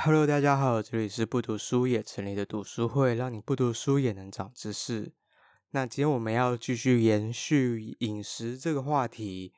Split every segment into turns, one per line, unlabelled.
Hello，大家好，这里是不读书也成立的读书会，让你不读书也能长知识。那今天我们要继续延续饮食这个话题。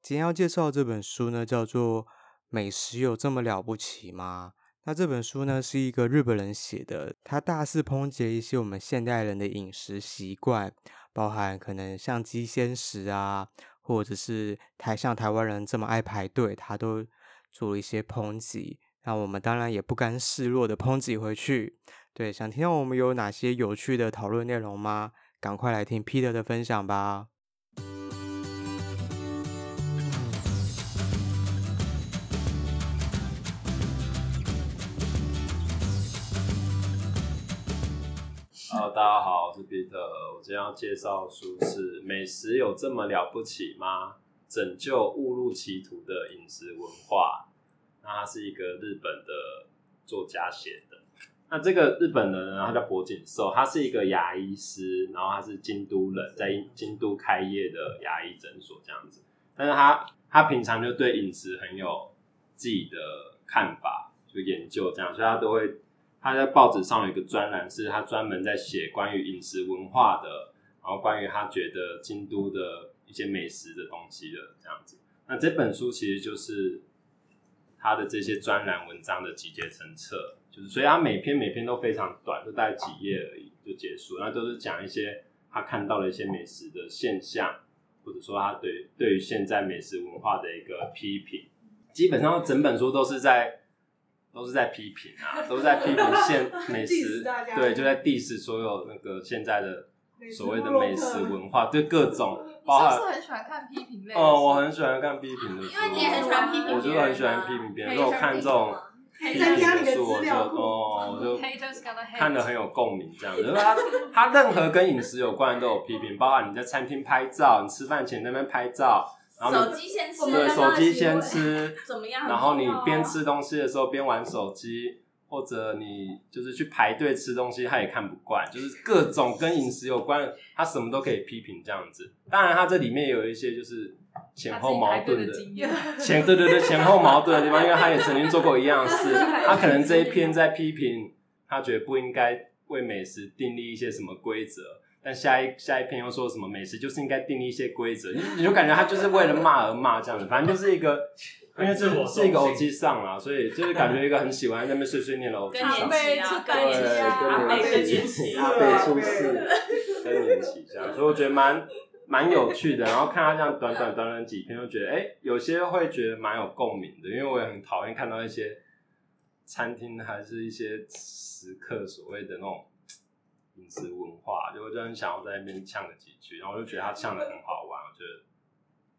今天要介绍这本书呢，叫做《美食有这么了不起吗》？那这本书呢，是一个日本人写的，他大肆抨击一些我们现代人的饮食习惯，包含可能像鸡鲜食啊，或者是台像台湾人这么爱排队，他都做了一些抨击。那我们当然也不甘示弱的抨击回去。对，想听到我们有哪些有趣的讨论内容吗？赶快来听 Peter 的分享吧。
Hello，大家好，我是 Peter。我今天要介绍的书是《美食有这么了不起吗？拯救误入歧途的饮食文化》。那他是一个日本的作家写的。那这个日本人呢，他叫博景寿，他是一个牙医师，然后他是京都人，在京都开业的牙医诊所这样子。但是他他平常就对饮食很有自己的看法，就研究这样，所以他都会他在报纸上有一个专栏，是他专门在写关于饮食文化的，然后关于他觉得京都的一些美食的东西的这样子。那这本书其实就是。他的这些专栏文章的集结成册，就是所以他每篇每篇都非常短，就大概几页而已就结束。那都是讲一些他看到的一些美食的现象，或者说他对对于现在美食文化的一个批评。基本上整本书都是在都是在批评啊，都是在批评现美食，对，就在 diss 所有那个现在的所谓的美食文化，对各种。
你是不是很喜欢看批评类？
哦，我很喜欢看批评的书，
因为你也很喜欢批评别人，
我就是很喜欢批评别人。如果看这种批评的书，我就哦，我就看的很有共鸣，这样子。因为他他任何跟饮食有关的都有批评，包括你在餐厅拍照，你吃饭前在那边拍照，然后
手机先吃，
对，手机先吃，
怎么样？
然后你边吃东西的时候边玩手机。或者你就是去排队吃东西，他也看不惯，就是各种跟饮食有关，他什么都可以批评这样子。当然，他这里面有一些就是前后矛盾的，前对对对前后矛盾的地方，因为他也曾经做过一样事。他可能这一篇在批评，他觉得不应该为美食订立一些什么规则，但下一下一篇又说什么美食就是应该订立一些规则，你就感觉他就是为了骂而骂这样子，反正就是一个。因为这是一个欧吉桑啦，所以就是感觉一个很喜欢在那边碎碎念的欧吉桑，
对，阿贝更年期，
阿贝出世更年期这样，所以我觉得蛮蛮有趣的。然后看他这样短短短短几篇，就觉得哎、欸，有些会觉得蛮有共鸣的，因为我也很讨厌看到一些餐厅还是一些食客所谓的那种饮食文化，就我就很想要在那边呛了几句，然后我就觉得他呛的很好玩，我觉得。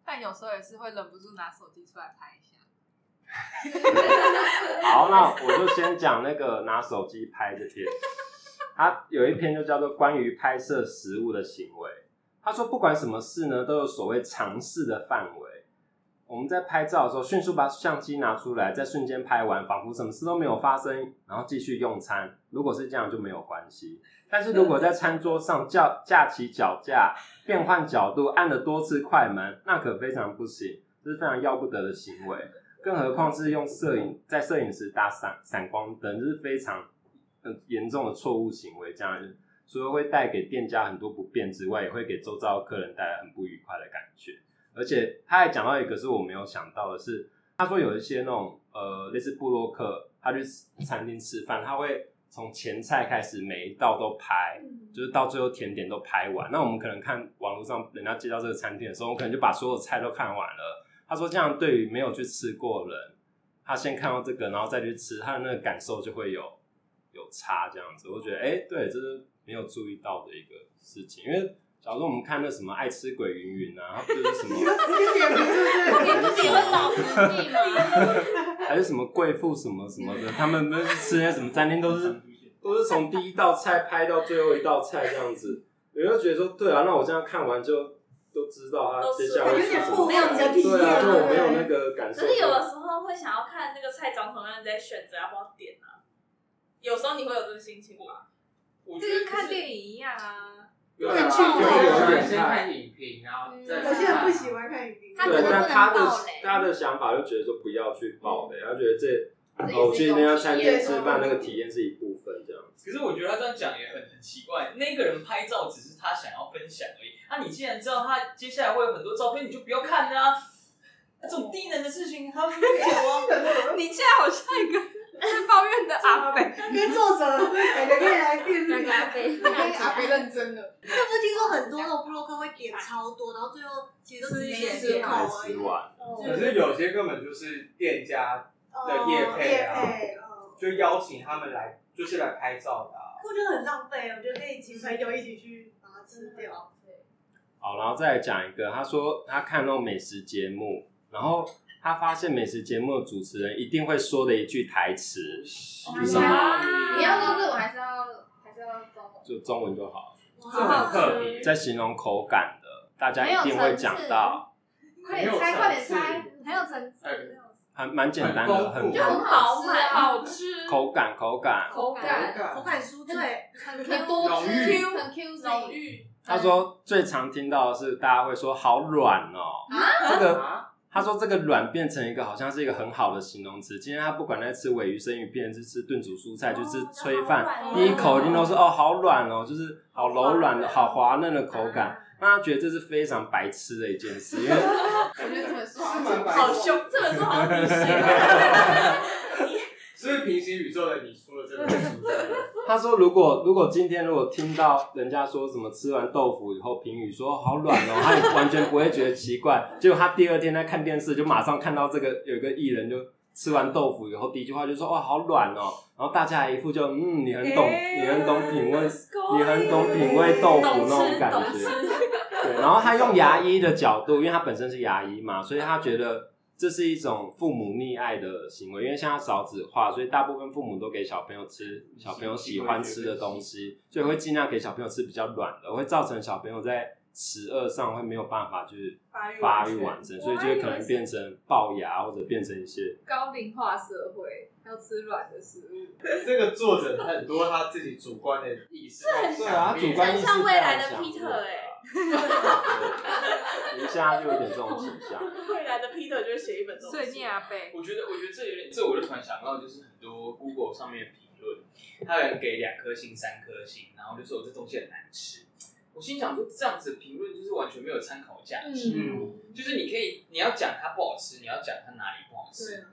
但有时候也是会忍不住拿手机出来拍一下。
好，那我就先讲那个拿手机拍这篇。他有一篇就叫做《关于拍摄食物的行为》。他说，不管什么事呢，都有所谓尝试的范围。我们在拍照的时候，迅速把相机拿出来，在瞬间拍完，仿佛什么事都没有发生，然后继续用餐。如果是这样，就没有关系。但是如果在餐桌上架架起脚架，变换角度，按了多次快门，那可非常不行，这是非常要不得的行为。更何况是用摄影在摄影时打闪闪光灯，这是非常很严重的错误行为。这样除了会带给店家很多不便之外，也会给周遭的客人带来很不愉快的感觉。而且他还讲到一个是我没有想到的是，他说有一些那种呃类似布洛克，他去餐厅吃饭，他会从前菜开始每一道都拍，就是到最后甜点都拍完。那我们可能看网络上人家介绍这个餐厅的时候，我可能就把所有菜都看完了。他说这样对于没有去吃过的人，他先看到这个，然后再去吃，他的那个感受就会有有差这样子。我觉得哎、欸，对，这是没有注意到的一个事情，因为。假如说我们看那什么爱吃鬼云云啊，他不就是什么？
你自己会老？
还是什么贵妇什么什么的？他们那吃那什么餐厅都是 都是从第一道菜拍到最后一道菜这样子，有没有觉得说对啊？那我这样看完就都知道他接下来是什么？
没有
对啊，就我没有那个感受。
可是有的时候会想要看那个菜长什么样，再选择要不要点啊。有时候你会有这个心情吗？就跟看电影一样啊。
有点去，有人先看影评，然后再
有些人不喜欢看影评。
对，但他的他的想法就觉得说不要去爆雷，他觉得这哦，我去那家餐厅吃饭，那个体验是一部分这样子。
可是我觉得他这样讲也很很奇怪，那个人拍照只是他想要分享而已。那、啊、你既然知道他接下来会有很多照片，你就不要看啊。这种低能的事情他会不会有啊？
你现在好像一个在抱怨的阿北，
跟作者 每个月来辩论
阿北，跟
阿北认真了。那不是听说很多那种部落客会点超多，然后最后其实都是一些口而已。
可是有些根本就是店家的夜配啊，就邀请他们来，就是来拍照的。
我觉得很浪费，我觉得可以请朋友一起去把它吃掉。
好，然后再来讲一个，他说他看那种美食节目。然后他发现美食节目的主持人一定会说的一句台词是什么？
你要说日文还是要还是要中文？
就中文就好。
很好吃。
在形容口感的，大家一定会讲到。
快点猜，快点猜，很有层次。
还蛮简单的，很
就很饱满，好吃。
口感，口感，
口感，
口感酥脆，
很 Q，很 Q，
浓郁。
他说最常听到的是大家会说好软哦，这个。他说：“这个软变成一个好像是一个很好的形容词。今天他不管在吃尾鱼生鱼片，是吃炖煮蔬菜，就吃炊饭，第一口一定都是哦，好软哦，就是好柔软的好滑嫩的口感。那他觉得这是非常白痴的一件事，因为
我觉得这本书
好凶，这本书好明显。”
所以平行宇宙的你出了这本书。
他说：“如果如果今天如果听到人家说什么吃完豆腐以后评语说好软哦，他也完全不会觉得奇怪。结果他第二天在看电视，就马上看到这个有一个艺人就吃完豆腐以后第一句话就说哇好软哦，然后大家一副就嗯你很懂你很懂品味你很懂品味豆腐那种感觉。对，然后他用牙医的角度，因为他本身是牙医嘛，所以他觉得。”这是一种父母溺爱的行为，因为现在少子化，所以大部分父母都给小朋友吃小朋友喜欢吃的东西，所以会尽量给小朋友吃比较软的，会造成小朋友在齿顎上会没有办法就是发育完整，所以就会可能变成龅牙或者变成一些
高龄化社会要吃软的食物。
这个作者很多他自己主观的意思，
对
啊，主观意识
像未来的 Peter 哎。
一下就有点这种形象。
未来的 Peter 就会写一本碎念阿贝。
我觉得，我觉得这有点，这我就突然想到，就是很多 Google 上面的评论，他有人给两颗星、三颗星，然后就说这东西很难吃。我心想说，这样子评论就是完全没有参考价值。嗯，就是你可以，你要讲它不好吃，你要讲它哪里不好吃。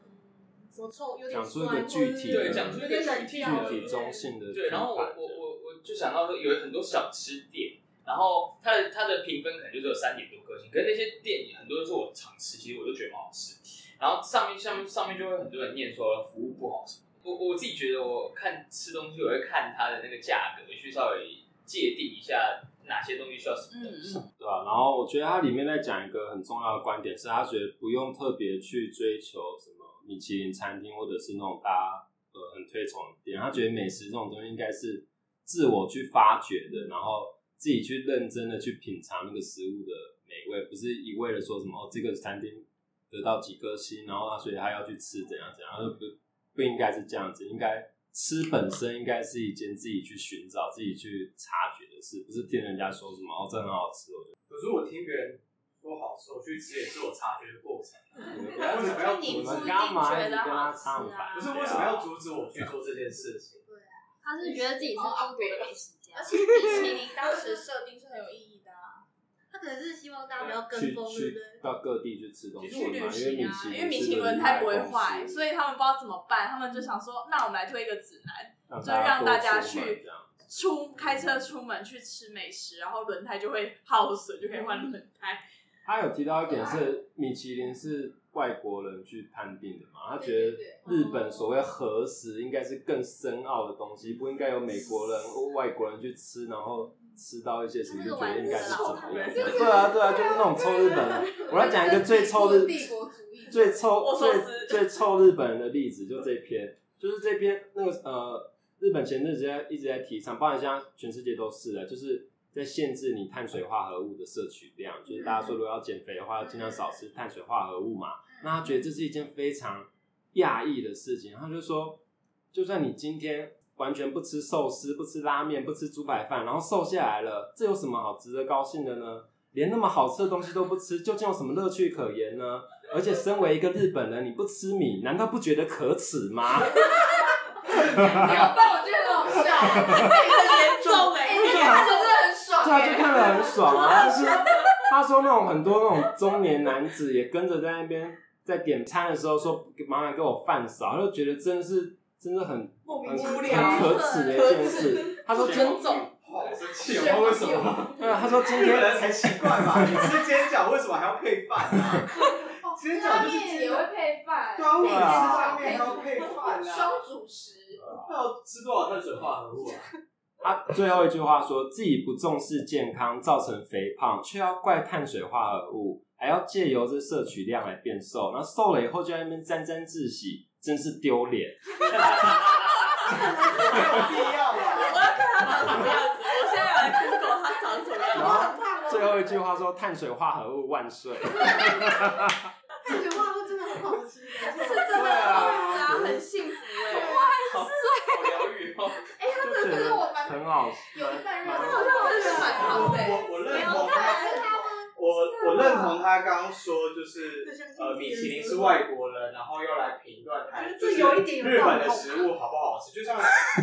说臭有点
讲出一个具体，
对，讲出一个具体、
具体中性的。
对，然后我我我我就想到说，有很多小吃店。然后它的它的评分可能就只有三点多颗星，可是那些店很多都是我常吃，其实我都觉得蛮好吃。然后上面上面上面就会很多人念说服务不好什么。我我自己觉得我看吃东西，我会看它的那个价格，去稍微界定一下哪些东西需要什么东西，
对吧？然后我觉得它里面在讲一个很重要的观点，是他觉得不用特别去追求什么米其林餐厅或者是那种大家呃很推崇的店，他觉得美食这种东西应该是自我去发掘的，然后。自己去认真的去品尝那个食物的美味，不是一味的说什么哦，这个餐厅得到几颗星，然后他所以他要去吃怎样怎样，不不应该是这样子，应该吃本身应该是一件自己去寻找、自己去察觉的事，不是听人家说什么哦，这很好吃。我觉得，
可是我听别人说好吃，我去吃也是我察觉的过程。
为什么要你们干嘛跟他唱反？
不是为什么要阻止我去做这件事情？
对啊，他是觉得自己是孤独的美食家。
而且米其林当时 设定是很有意义的啊，
他可能是希望大家不要跟风，对不对？
到各地去吃东西，
去旅行啊，因为米其林轮胎不会坏，所以他们不知道怎么办，他们就想说，那我们来推一个指南，就让大家去出开车出门去吃美食，然后轮胎就会耗损，就可以换轮胎。
他有提到一点是米其林是。外国人去判定的嘛，他觉得日本所谓核实应该是更深奥的东西，不应该由美国人或外国人去吃，然后吃到一些什么就觉得应该是怎么样？对啊，对啊，就是那种臭日本人。我要讲一个最臭日、最臭、最最臭日本人的例子，就这篇，就是这篇那个呃，日本前阵子在一直在提倡，包括像全世界都是的，就是。在限制你碳水化合物的摄取量，就是大家说如果要减肥的话，要尽量少吃碳水化合物嘛。那他觉得这是一件非常讶异的事情，他就说，就算你今天完全不吃寿司、不吃拉面、不吃猪排饭，然后瘦下来了，这有什么好值得高兴的呢？连那么好吃的东西都不吃，究竟有什么乐趣可言呢？而且身为一个日本人，你不吃米，难道不觉得可
耻吗？很好笑，很严重哎，你看着真的很爽，
对啊，就看得很爽啊。就是他说那种很多那种中年男子也跟着在那边在点餐的时候说麻烦给我饭少，他就觉得真的是真的很
莫名
很很可耻的一件事。他说真
重。
好生气哦！为什么？
对啊，他说今天
人才奇怪吧？你吃煎饺为什么还要配饭啊？煎饺就是煎
也会配饭，
对啊，吃拉面还要配饭啊，
双主食。
那要吃多少碳水化合物啊？
他最后一句话说自己不重视健康，造成肥胖，却要怪碳水化合物，还要借由这摄取量来变瘦，然后瘦了以后就在那边沾沾自喜，真是丢脸。
没有必要啊！
我要看他长什么样子，我现在要来 Google 他长什么样子。
最后一句话说碳水化合物万岁。
碳水化合物真的很好吃，
是真的很好吃啊，很幸福哎，他真的是我蛮
很好，
有一半认同，好像真的蛮好的。
我我认同他，我我认同他刚刚说，就是呃，米其林是外国人，然后又来评断台，就是日本的食物好不好吃。就像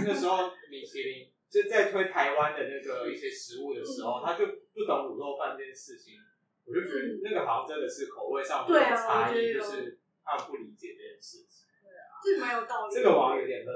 那时候米其林就在推台湾的那个一些食物的时候，他就不懂卤肉饭这件事情，我就觉得那个好像真的是口味上有差异，就是他不理解这件事情。
对啊，这蛮有道理。
这个我有点认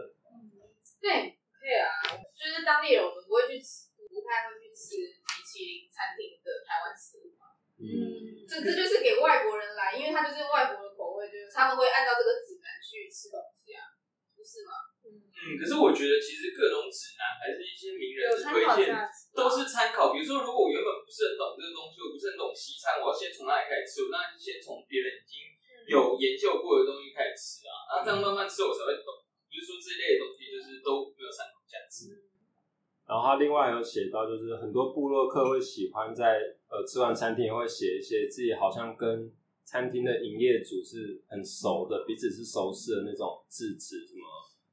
同。
对，对啊，就是当地人我们不会去吃，不太会去吃米其林餐厅的台湾食物嘛。嗯，这这就是给外国人来，因为他就是外国的口味，就是他们会按照这个指南去吃东西啊，不是吗？
嗯，可是我觉得其实各种指南还是一些名人的推荐，都是参考。比如说，如果我原本不是很懂这个东西，我不是很懂西餐，我要先从哪里开始吃？我当然是先从别人已经有研究过的东西开始吃啊，然后这样慢慢吃，我才会懂。比如说这一类的东西，就是都没有参考价值。
然还有写到，就是很多部落客会喜欢在呃吃完餐厅也会写一些自己好像跟餐厅的营业主是很熟的，彼此是熟识的那种字词，什么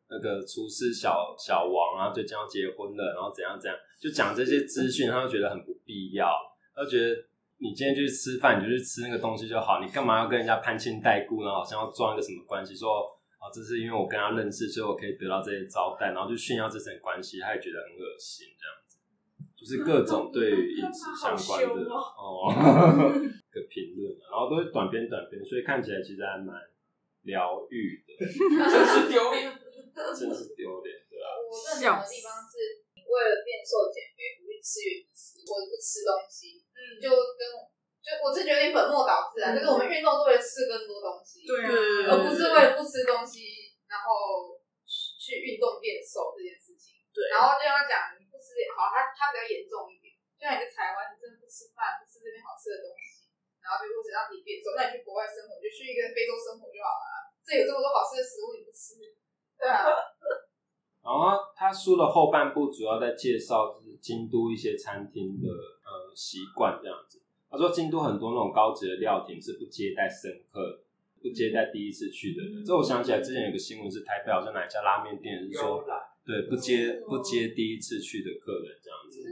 那个厨师小小王啊，最近要结婚了，然后怎样怎样，就讲这些资讯，他就觉得很不必要，他就觉得你今天去吃饭，你就去吃那个东西就好，你干嘛要跟人家攀亲带故呢？好像要装一个什么关系说啊。这是因为我跟他认识，所以我可以得到这些招待，然后就炫耀这层关系，他也觉得很恶心，这样，就是各种 对于饮食相关的哦 个评论，然后都是短篇短篇，所以看起来其实还蛮疗愈的。
真是丢脸，
真是丢脸，对吧？
我认同的地方是，你为了变瘦减肥，不去吃原食或者不吃东西，嗯，就跟。就我是觉得有点本末倒置啊，就是我们运动是为了吃更多东西，对，而不是为了不吃东西，然后去运动变瘦这件事情。对，然后就要讲你不吃好，它它比较严重一点。就像你在台湾，你真的不吃饭，不吃这边好吃的东西，然后就为了让自己变瘦，那你去国外生活，就去一个非洲生活就好了。这有这么多好吃的食物，你不吃，对啊。
然后他书的后半部主要在介绍就是京都一些餐厅的呃习惯这样子。他说：“京都很多那种高级的料亭是不接待生客，不接待第一次去的人。这、嗯、我想起来之前有个新闻是台北好像哪一家拉面店是说，对，不接不接第一次去的客人这样子，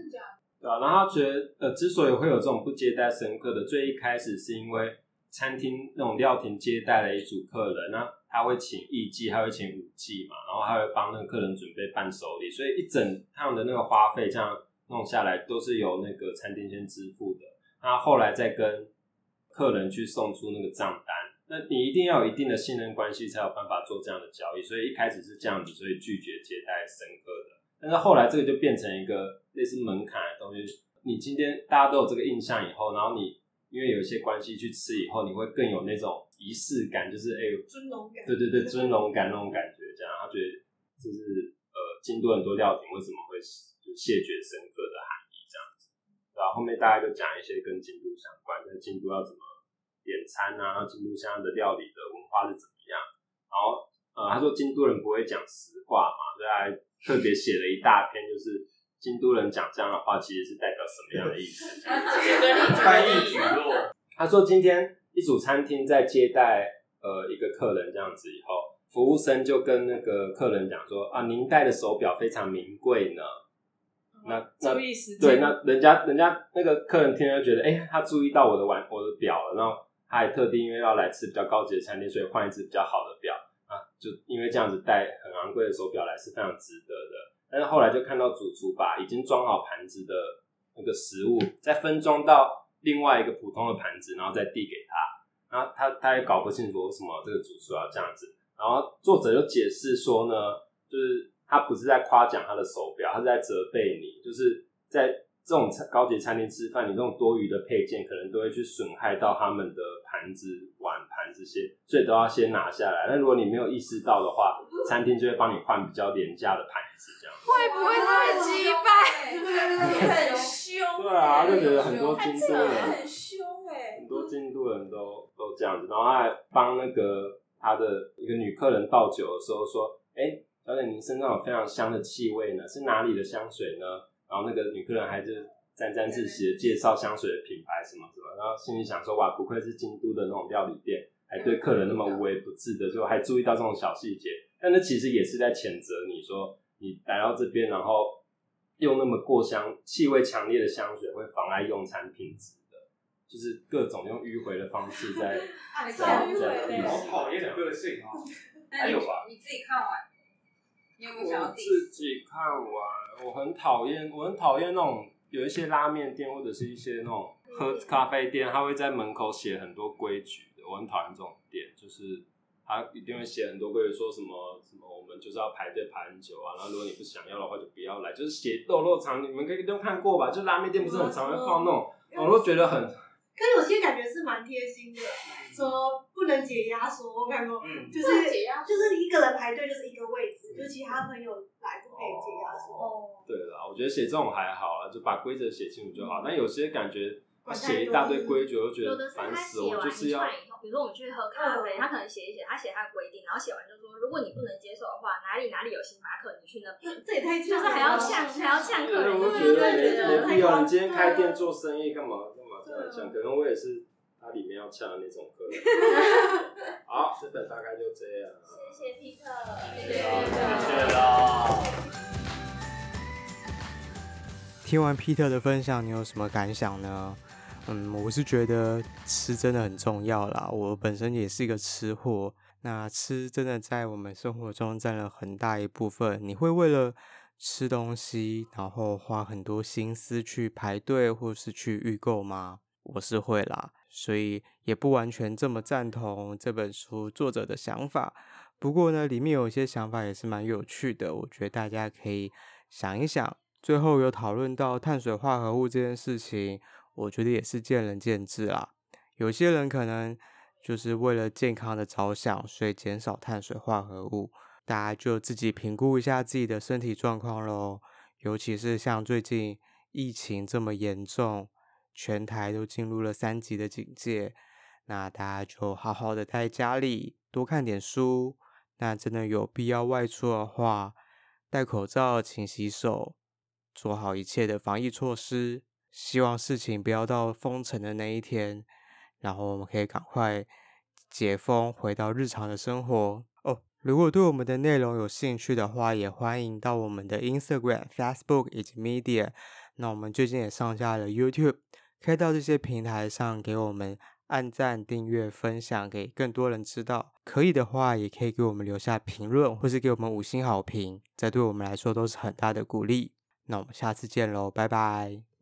对啊。然后他觉得，呃，之所以会有这种不接待生客的，最一开始是因为餐厅那种料亭接待了一组客人，那他会请艺妓，他会请舞妓嘛，然后他会帮那个客人准备伴手礼，所以一整趟的那个花费这样弄下来，都是由那个餐厅先支付的。”他后来再跟客人去送出那个账单，那你一定要有一定的信任关系，才有办法做这样的交易。所以一开始是这样子，所以拒绝接待生客的。但是后来这个就变成一个类似门槛的东西。你今天大家都有这个印象以后，然后你因为有一些关系去吃以后，你会更有那种仪式感，就是哎，
尊荣感。
对对对，尊荣感那种感觉，这样他觉得就是呃，京都很多料亭为什么会就谢绝生客的含义这样子。然后后面大家就讲一些跟京都相关那，京都要怎么点餐啊，京都现在的料理的文化是怎么样。然后呃，他说京都人不会讲实话嘛，所以还特别写了一大篇，就是京都人讲这样的话，其实是代表什么样的意思？
翻译举落。
他说今天一组餐厅在接待呃一个客人这样子以后，服务生就跟那个客人讲说啊，您戴的手表非常名贵呢。那那对，那人家人家那个客人听了就觉得，哎、欸，他注意到我的碗，我的表了，然后他他还特地因为要来吃比较高级的餐厅，所以换一只比较好的表啊，就因为这样子戴很昂贵的手表来是非常值得的。但是后来就看到主厨把已经装好盘子的那个食物再分装到另外一个普通的盘子，然后再递给他，然后他他也搞不清楚为什么这个主厨要这样子。然后作者又解释说呢，就是他不是在夸奖他的手表，他是在责备你，就是在。这种高级餐厅吃饭，你这种多余的配件可能都会去损害到他们的盘子、碗盘这些，所以都要先拿下来。那如果你没有意识到的话，餐厅就会帮你换比较廉价的盘子，
会不会太击败？对对对，很凶。
对啊，就觉得很多京都人
很凶哎，
很多京都人都都这样子，然后他还帮那个他的一个女客人倒酒的时候说：“哎，小姐，您身上有非常香的气味呢，是哪里的香水呢？”然后那个女客人还是沾沾自喜的介绍香水的品牌什么什么，然后心里想说哇，不愧是京都的那种料理店，还对客人那么无微不至的，就还注意到这种小细节。但那其实也是在谴责你说，你来到这边，然后用那么过香、气味强烈的香水，会妨碍用餐品质的，就是各种用迂回的方式在 在在。
好讨厌的个性啊！
还有吧？你自己看完。
我自己看完，我很讨厌，我很讨厌那种有一些拉面店或者是一些那种喝咖啡店，他会在门口写很多规矩的，我很讨厌这种店，就是他一定会写很多规矩，说什么就是要排队排很久啊，然后如果你不想要的话就不要来，就是写肉肉肠，你们可以都看过吧？就拉面店不是很常会放那种，我都觉得很。
可有些感觉是蛮贴心的，说不能解压缩，我看过，嗯、就是就是一个人排队就是一个位置，嗯、就其他朋友来不可以解压缩。哦，
对啦，我觉得写这种还好啊，就把规则写清楚就好。嗯、但有些感觉写一大堆规矩，我就觉得烦死我，就是要。
比如说我们去喝咖啡，他可能写一写，他写他的规定，然后写完就说，如果你不能接受的话，哪里哪里有星巴克，你去那边。
这也太
就是还要呛，还要呛客人。
我觉得没必要。你今天开店做生意干嘛干嘛这样呛？可能我也是他里面要呛的那种客人。好，这本大概就这样。
谢谢皮特，谢
谢谢了。
听完皮特的分享，你有什么感想呢？嗯，我是觉得吃真的很重要啦。我本身也是一个吃货，那吃真的在我们生活中占了很大一部分。你会为了吃东西，然后花很多心思去排队或是去预购吗？我是会啦，所以也不完全这么赞同这本书作者的想法。不过呢，里面有一些想法也是蛮有趣的，我觉得大家可以想一想。最后有讨论到碳水化合物这件事情。我觉得也是见仁见智啦，有些人可能就是为了健康的着想，所以减少碳水化合物。大家就自己评估一下自己的身体状况喽。尤其是像最近疫情这么严重，全台都进入了三级的警戒，那大家就好好的待家里，多看点书。那真的有必要外出的话，戴口罩、勤洗手，做好一切的防疫措施。希望事情不要到封城的那一天，然后我们可以赶快解封，回到日常的生活哦。如果对我们的内容有兴趣的话，也欢迎到我们的 Instagram、Facebook 以及 Media。那我们最近也上架了 YouTube，可以到这些平台上给我们按赞、订阅、分享，给更多人知道。可以的话，也可以给我们留下评论，或是给我们五星好评，这对我们来说都是很大的鼓励。那我们下次见喽，拜拜。